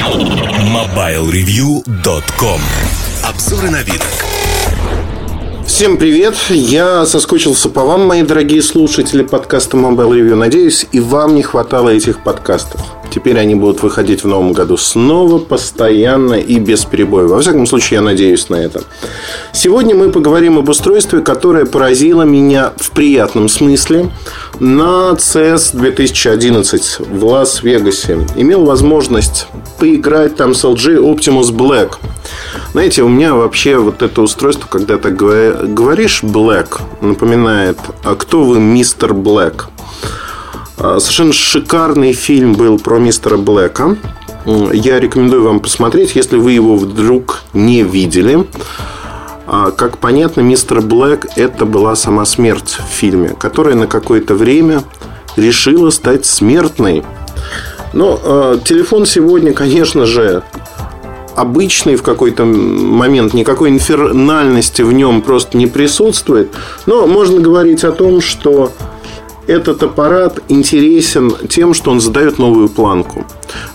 MobileReview.com Обзоры на вид. Всем привет! Я соскучился по вам, мои дорогие слушатели подкаста Mobile Review. Надеюсь, и вам не хватало этих подкастов. Теперь они будут выходить в новом году снова, постоянно и без перебоя. Во всяком случае, я надеюсь на это. Сегодня мы поговорим об устройстве, которое поразило меня в приятном смысле на CES 2011 в Лас-Вегасе. Имел возможность поиграть там с LG Optimus Black. Знаете, у меня вообще вот это устройство, когда ты говоришь Black, напоминает, а кто вы, мистер Black? А, совершенно шикарный фильм был про мистера Блэка. Я рекомендую вам посмотреть, если вы его вдруг не видели. А, как понятно, мистер Блэк – это была сама смерть в фильме, которая на какое-то время решила стать смертной. Но э, телефон сегодня, конечно же, обычный в какой-то момент, никакой инфернальности в нем просто не присутствует. Но можно говорить о том, что этот аппарат интересен тем, что он задает новую планку.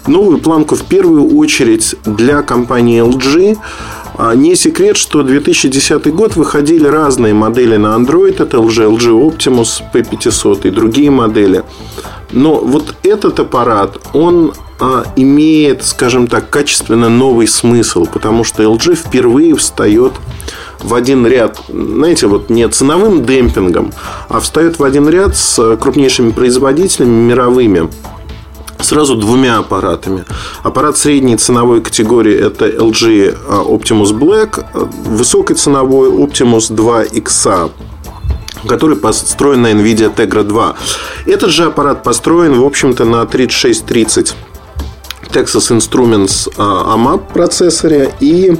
Новую планку в первую очередь для компании LG. А, не секрет, что 2010 год выходили разные модели на Android. Это LG, LG Optimus P500 и другие модели. Но вот этот аппарат, он имеет, скажем так, качественно новый смысл, потому что LG впервые встает в один ряд, знаете, вот не ценовым демпингом, а встает в один ряд с крупнейшими производителями мировыми сразу двумя аппаратами. Аппарат средней ценовой категории это LG Optimus Black, высокой ценовой Optimus 2 XA который построен на NVIDIA Tegra 2. Этот же аппарат построен, в общем-то, на 3630 Texas Instruments AMAP процессоре и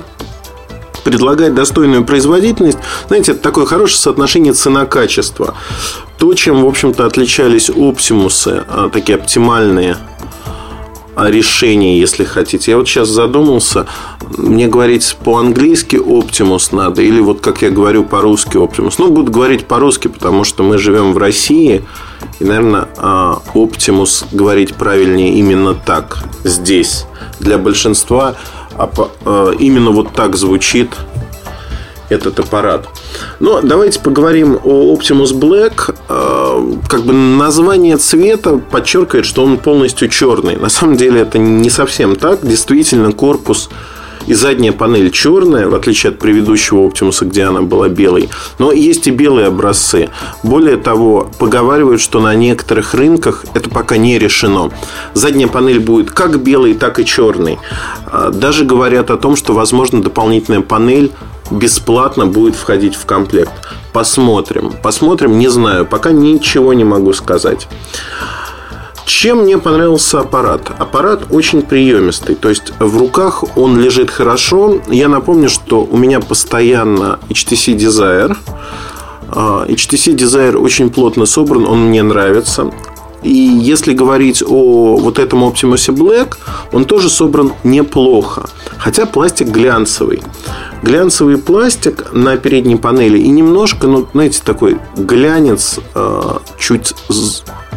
предлагать достойную производительность, знаете, это такое хорошее соотношение цена-качество. То, чем, в общем-то, отличались оптимусы, а, такие оптимальные а, решения, если хотите. Я вот сейчас задумался, мне говорить по-английски Optimus надо, или вот как я говорю по-русски Optimus. Ну, буду говорить по-русски, потому что мы живем в России, и, наверное, а, Optimus говорить правильнее именно так здесь. Для большинства а, а, именно вот так звучит этот аппарат. Но давайте поговорим о Optimus Black. Как бы название цвета подчеркивает, что он полностью черный. На самом деле это не совсем так. Действительно, корпус и задняя панель черная, в отличие от предыдущего Optimus, где она была белой. Но есть и белые образцы. Более того, поговаривают, что на некоторых рынках это пока не решено. Задняя панель будет как белой, так и черной. А, даже говорят о том, что, возможно, дополнительная панель бесплатно будет входить в комплект. Посмотрим. Посмотрим, не знаю. Пока ничего не могу сказать. Чем мне понравился аппарат? Аппарат очень приемистый. То есть в руках он лежит хорошо. Я напомню, что у меня постоянно HTC Desire. А, HTC Desire очень плотно собран, он мне нравится. И если говорить о вот этом Optimus Black, он тоже собран неплохо. Хотя пластик глянцевый. Глянцевый пластик на передней панели и немножко, ну, знаете, такой глянец а, чуть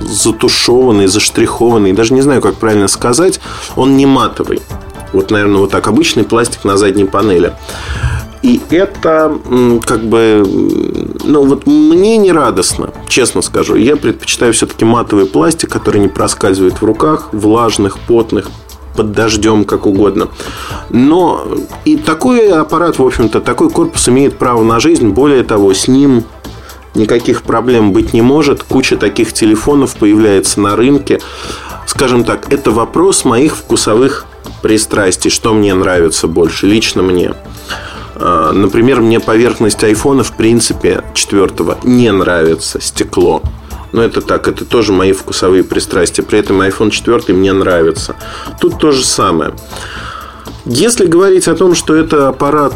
затушеванный, заштрихованный, даже не знаю, как правильно сказать, он не матовый. Вот, наверное, вот так обычный пластик на задней панели. И это как бы, ну вот мне не радостно, честно скажу. Я предпочитаю все-таки матовый пластик, который не проскальзывает в руках, влажных, потных, под дождем, как угодно. Но и такой аппарат, в общем-то, такой корпус имеет право на жизнь. Более того, с ним никаких проблем быть не может. Куча таких телефонов появляется на рынке. Скажем так, это вопрос моих вкусовых пристрастий, что мне нравится больше, лично мне. А, например, мне поверхность айфона, в принципе, четвертого не нравится, стекло. Но это так, это тоже мои вкусовые пристрастия. При этом iPhone 4 мне нравится. Тут то же самое. Если говорить о том, что это аппарат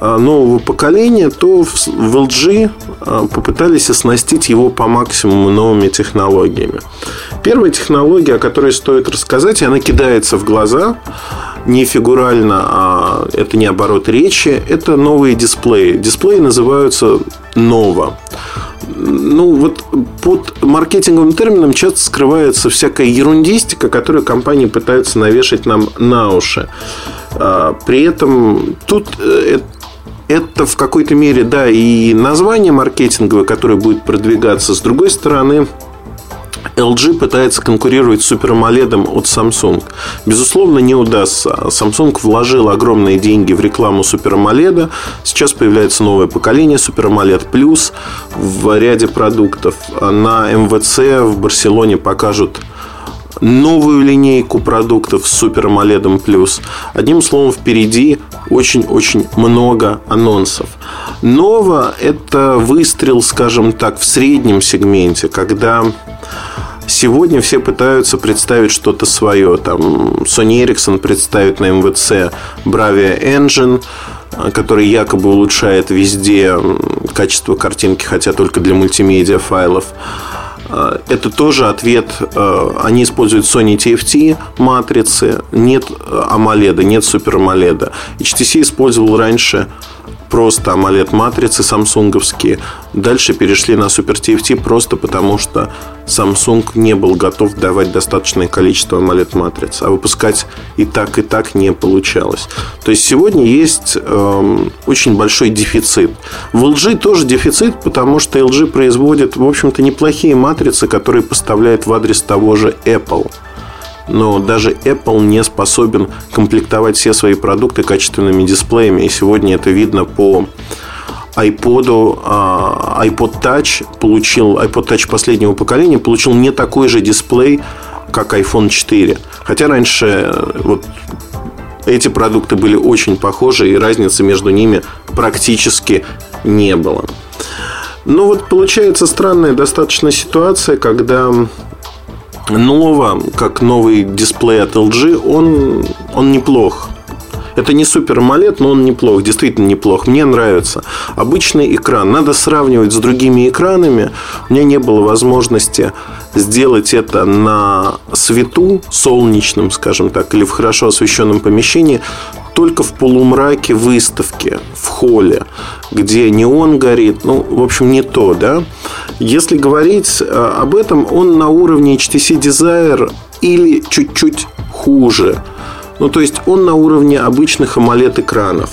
а, нового поколения, то в LG а, попытались оснастить его по максимуму новыми технологиями. Первая технология, о которой стоит рассказать, и она кидается в глаза, не фигурально, а это не оборот речи, это новые дисплеи. Дисплеи называются Nova. Ну, вот под маркетинговым термином часто скрывается всякая ерундистика, которую компании пытаются навешать нам на уши. А, при этом тут э, это в какой-то мере, да, и название маркетинговое, которое будет продвигаться. С другой стороны, LG пытается конкурировать с Super AMOLED от Samsung. Безусловно, не удастся. Samsung вложил огромные деньги в рекламу Super AMOLED. Сейчас появляется новое поколение Super AMOLED Plus в ряде продуктов. На МВЦ в Барселоне покажут новую линейку продуктов с Super AMOLED Plus. Одним словом, впереди очень-очень много анонсов. Ново – это выстрел, скажем так, в среднем сегменте, когда Сегодня все пытаются представить что-то свое. Там Sony Ericsson представит на МВЦ Bravia Engine, который якобы улучшает везде качество картинки, хотя только для мультимедиа файлов. Э, это тоже ответ. Э, они используют Sony TFT матрицы. Нет AMOLED, нет Super AMOLED. HTC использовал раньше просто AMOLED матрицы самсунговские. Дальше перешли на Super TFT просто потому, что Samsung не был готов давать достаточное количество AMOLED матриц, а выпускать и так, и так не получалось. То есть сегодня есть эм, очень большой дефицит. В LG тоже дефицит, потому что LG производит, в общем-то, неплохие матрицы, которые поставляет в адрес того же Apple но даже Apple не способен комплектовать все свои продукты качественными дисплеями. И сегодня это видно по iPod, а, iPod Touch получил, iPod Touch последнего поколения получил не такой же дисплей, как iPhone 4. Хотя раньше э, вот эти продукты были очень похожи, и разницы между ними практически не было. Но вот получается странная достаточно ситуация, когда Nova, как новый дисплей от LG, он, он неплох. Это не супер AMOLED, но он неплох, действительно неплох. Мне нравится. Обычный экран. Надо сравнивать с другими экранами. У меня не было возможности сделать это на свету, солнечном, скажем так, или в хорошо освещенном помещении, только в полумраке выставки, в холле, где неон горит. Ну, в общем, не то, да? Если говорить э, об этом, он на уровне HTC Desire или чуть-чуть хуже. Ну, то есть он на уровне обычных AMOLED экранов.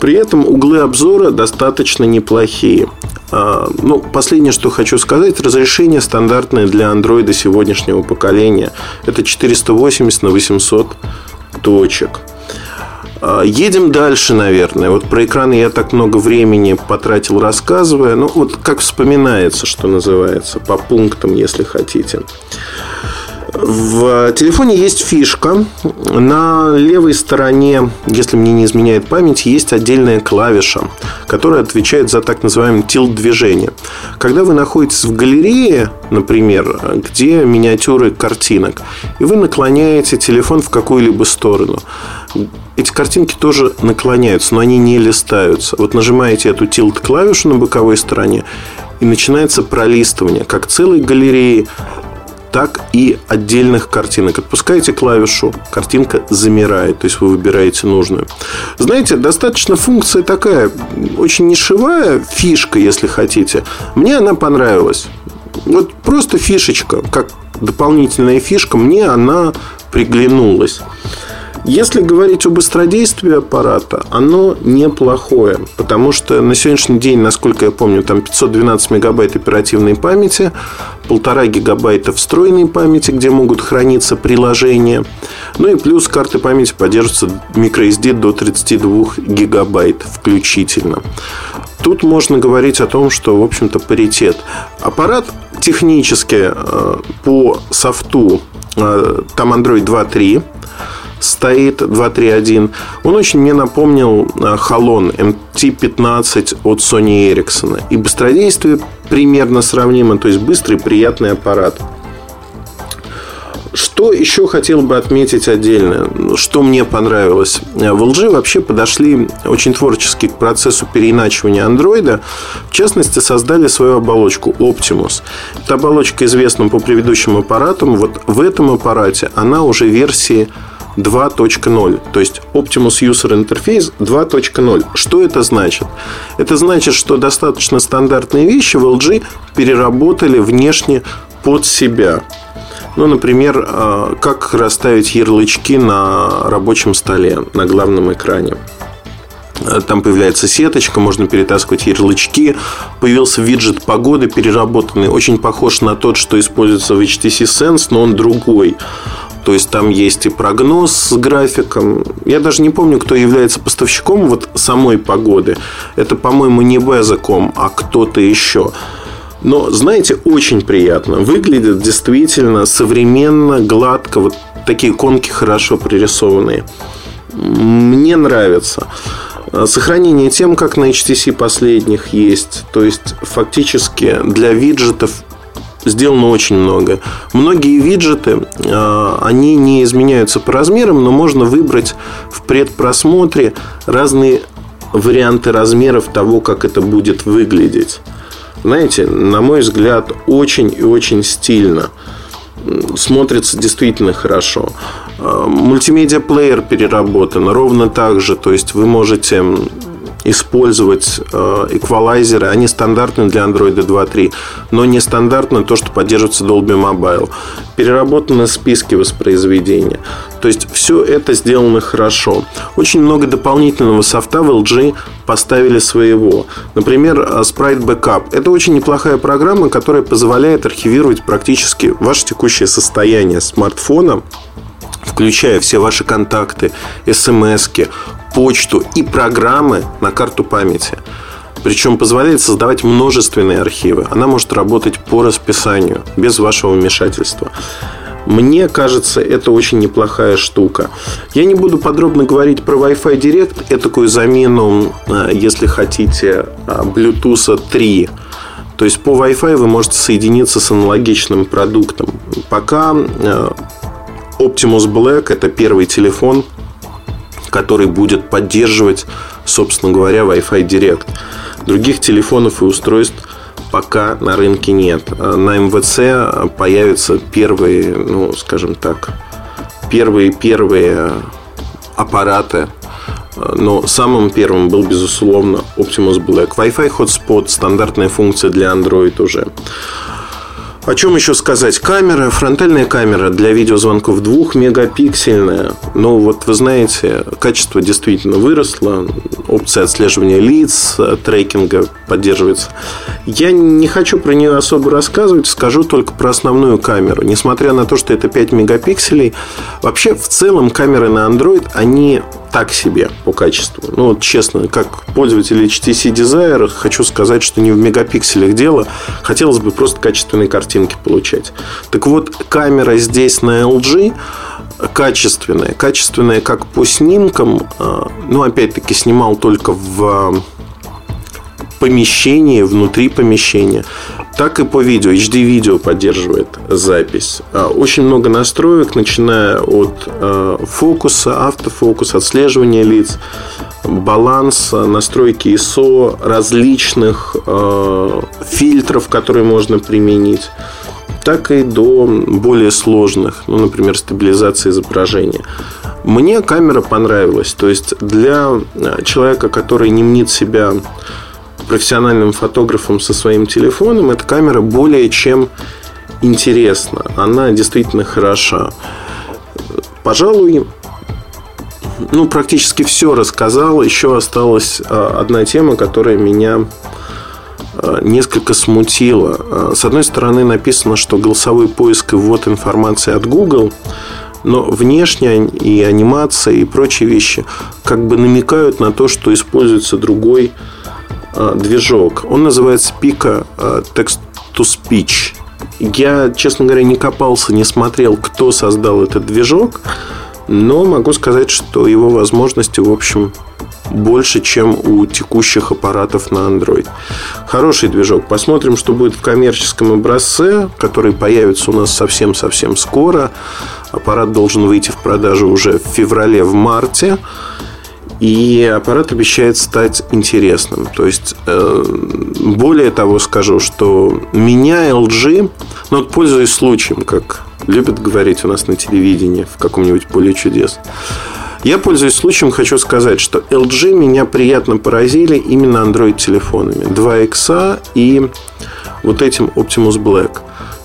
При этом углы обзора достаточно неплохие. А, ну, последнее, что хочу сказать, разрешение стандартное для андроида сегодняшнего поколения. Это 480 на 800 точек. А, едем дальше, наверное. Вот про экраны я так много времени потратил, рассказывая. Ну, вот как вспоминается, что называется, по пунктам, если хотите. В телефоне есть фишка. На левой стороне, если мне не изменяет память, есть отдельная клавиша, которая отвечает за так называемое тилт движение. Когда вы находитесь в галерее, например, где миниатюры картинок, и вы наклоняете телефон в какую-либо сторону, эти картинки тоже наклоняются, но они не листаются. Вот нажимаете эту тилт клавишу на боковой стороне, и начинается пролистывание как целой галереи, так и отдельных картинок. Отпускаете клавишу, картинка замирает, то есть вы выбираете нужную. Знаете, достаточно функция такая, очень нишевая фишка, если хотите. Мне она понравилась. Вот просто фишечка, как дополнительная фишка, мне она приглянулась. Если говорить о быстродействии аппарата, оно неплохое, потому что на сегодняшний день, насколько я помню, там 512 мегабайт оперативной памяти, полтора гигабайта встроенной памяти, где могут храниться приложения, ну и плюс карты памяти поддерживаются microSD до 32 гигабайт включительно. Тут можно говорить о том, что, в общем-то, паритет. Аппарат технически э, по софту э, там Android 2.3 стоит 2.3.1. Он очень мне напомнил Халон MT-15 от Sony Ericsson. И быстродействие примерно сравнимо, то есть быстрый, приятный аппарат. Что еще хотел бы отметить отдельно, что мне понравилось. В LG вообще подошли очень творчески к процессу переиначивания андроида. В частности, создали свою оболочку Optimus. Эта оболочка известна по предыдущим аппаратам. Вот в этом аппарате она уже версии 2.0. То есть Optimus User Interface 2.0. Что это значит? Это значит, что достаточно стандартные вещи в LG переработали внешне под себя. Ну, например, э, как расставить ярлычки на рабочем столе, на главном экране. Э, там появляется сеточка, можно перетаскивать ярлычки. Появился виджет погоды переработанный, очень похож на тот, что используется в HTC Sense, но он другой. То есть там есть и прогноз с графиком. Я даже не помню, кто является поставщиком вот самой погоды. Это, по-моему, не Безаком, а кто-то еще. Но, знаете, очень приятно. Выглядит действительно современно, гладко. Вот такие конки хорошо пририсованные. Мне нравится. Сохранение тем, как на HTC последних есть. То есть, фактически для виджетов сделано очень много. Многие виджеты, а, они не изменяются по размерам, но можно выбрать в предпросмотре разные варианты размеров того, как это будет выглядеть знаете, на мой взгляд, очень и очень стильно. Смотрится действительно хорошо. А, мультимедиа-плеер переработан ровно так же. То есть вы можете использовать э, эквалайзеры. Они стандартны для Android 2.3, но не стандартно то, что поддерживается Dolby Mobile. Переработаны списки воспроизведения. То есть все это сделано хорошо. Очень много дополнительного софта в LG поставили своего. Например, э, Sprite Backup. Это очень неплохая программа, которая позволяет архивировать практически ваше текущее состояние смартфона включая все ваши контакты, смс почту и программы на карту памяти. Причем позволяет создавать множественные архивы. Она может работать по расписанию, без вашего вмешательства. Мне кажется, это очень неплохая штука. Я не буду подробно говорить про Wi-Fi Direct, это такую замену, э, если хотите, э, Bluetooth 3. То есть по Wi-Fi вы можете соединиться с аналогичным продуктом. Пока э, Optimus Black это первый телефон, который будет поддерживать, собственно говоря, Wi-Fi Direct. Других телефонов и устройств пока на рынке нет. На МВЦ появятся первые, ну, скажем так, первые-первые аппараты, но самым первым был, безусловно, Optimus Black. Wi-Fi Hotspot – стандартная функция для Android уже. О чем еще сказать? Камера, фронтальная камера для видеозвонков двухмегапиксельная. Но вот вы знаете, качество действительно выросло. Опция отслеживания лиц, трекинга поддерживается. Я не хочу про нее особо рассказывать, скажу только про основную камеру. Несмотря на то, что это 5 мегапикселей, вообще в целом камеры на Android, они так себе по качеству. Ну, вот честно, как пользователь HTC Desire, хочу сказать, что не в мегапикселях дело. Хотелось бы просто качественные картинки получать. Так вот, камера здесь на LG качественная. Качественная как по снимкам. А, ну, опять-таки, снимал только в помещении, внутри помещения, так и по видео. HD-видео поддерживает запись. А, очень много настроек, начиная от а, фокуса, автофокуса, отслеживания лиц, баланса, настройки ISO, различных а, фильтров, которые можно применить так и до более сложных, ну, например, стабилизации изображения. Мне камера понравилась. То есть для человека, который не мнит себя профессиональным фотографом со своим телефоном, эта камера более чем интересна. Она действительно хороша. Пожалуй, ну, практически все рассказал. Еще осталась а, одна тема, которая меня а, несколько смутила. А, с одной стороны, написано, что голосовой поиск и ввод информации от Google, но внешне и анимация и прочие вещи как бы намекают на то, что используется другой движок. Он называется Pika э, Text to Speech. Я, честно говоря, не копался, не смотрел, кто создал этот движок, но могу сказать, что его возможности, в общем, больше, чем у текущих аппаратов на Android. Хороший движок. Посмотрим, что будет в коммерческом образце, который появится у нас совсем-совсем скоро. Аппарат должен выйти в продажу уже в феврале, в марте. И аппарат обещает стать интересным. То есть, э, более того скажу, что меня LG, ну вот пользуясь случаем, как любят говорить у нас на телевидении в каком-нибудь поле чудес, я, пользуясь случаем, хочу сказать, что LG меня приятно поразили именно Android-телефонами. 2X и вот этим Optimus Black.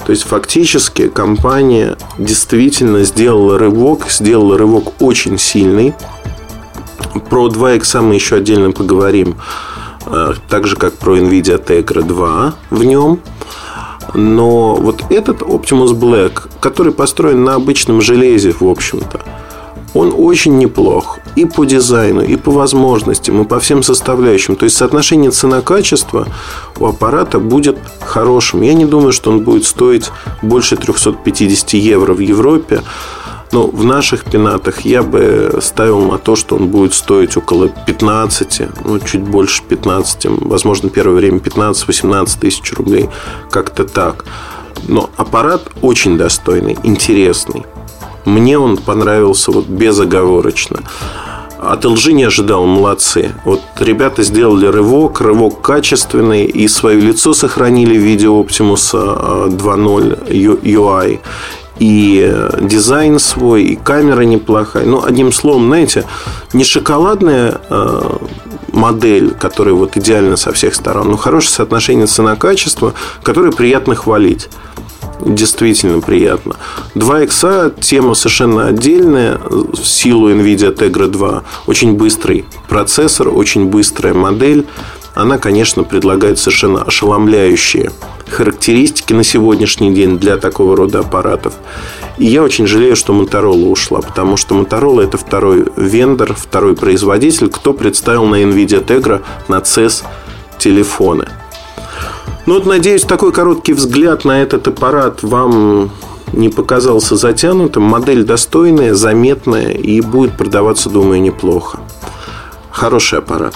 То есть, фактически, компания действительно сделала рывок, сделала рывок очень сильный. Про 2X мы еще отдельно поговорим, э, так же, как про NVIDIA Tegra 2 в нем. Но вот этот Optimus Black, который построен на обычном железе, в общем-то, он очень неплох и по дизайну, и по возможностям, и по всем составляющим. То есть соотношение цена-качество у аппарата будет хорошим. Я не думаю, что он будет стоить больше 350 евро в Европе. Но в наших пенатах я бы ставил на то, что он будет стоить около 15, ну, чуть больше 15, возможно, первое время 15-18 тысяч рублей. Как-то так. Но аппарат очень достойный, интересный. Мне он понравился вот безоговорочно. От LG не ожидал, молодцы. Вот ребята сделали рывок, рывок качественный, и свое лицо сохранили в виде Optimus 2.0 UI и дизайн свой, и камера неплохая. Ну, одним словом, знаете, не шоколадная э, модель, которая вот идеально со всех сторон, но хорошее соотношение цена-качество, которое приятно хвалить действительно приятно. 2 икса тема совершенно отдельная в силу NVIDIA Tegra 2. Очень быстрый процессор, очень быстрая модель. Она, конечно, предлагает совершенно ошеломляющие характеристики на сегодняшний день для такого рода аппаратов. И я очень жалею, что Motorola ушла, потому что Motorola это второй вендор, второй производитель, кто представил на NVIDIA Tegra на CES телефоны. Ну вот, надеюсь, такой короткий взгляд на этот аппарат вам не показался затянутым. Модель достойная, заметная и будет продаваться, думаю, неплохо. Хороший аппарат.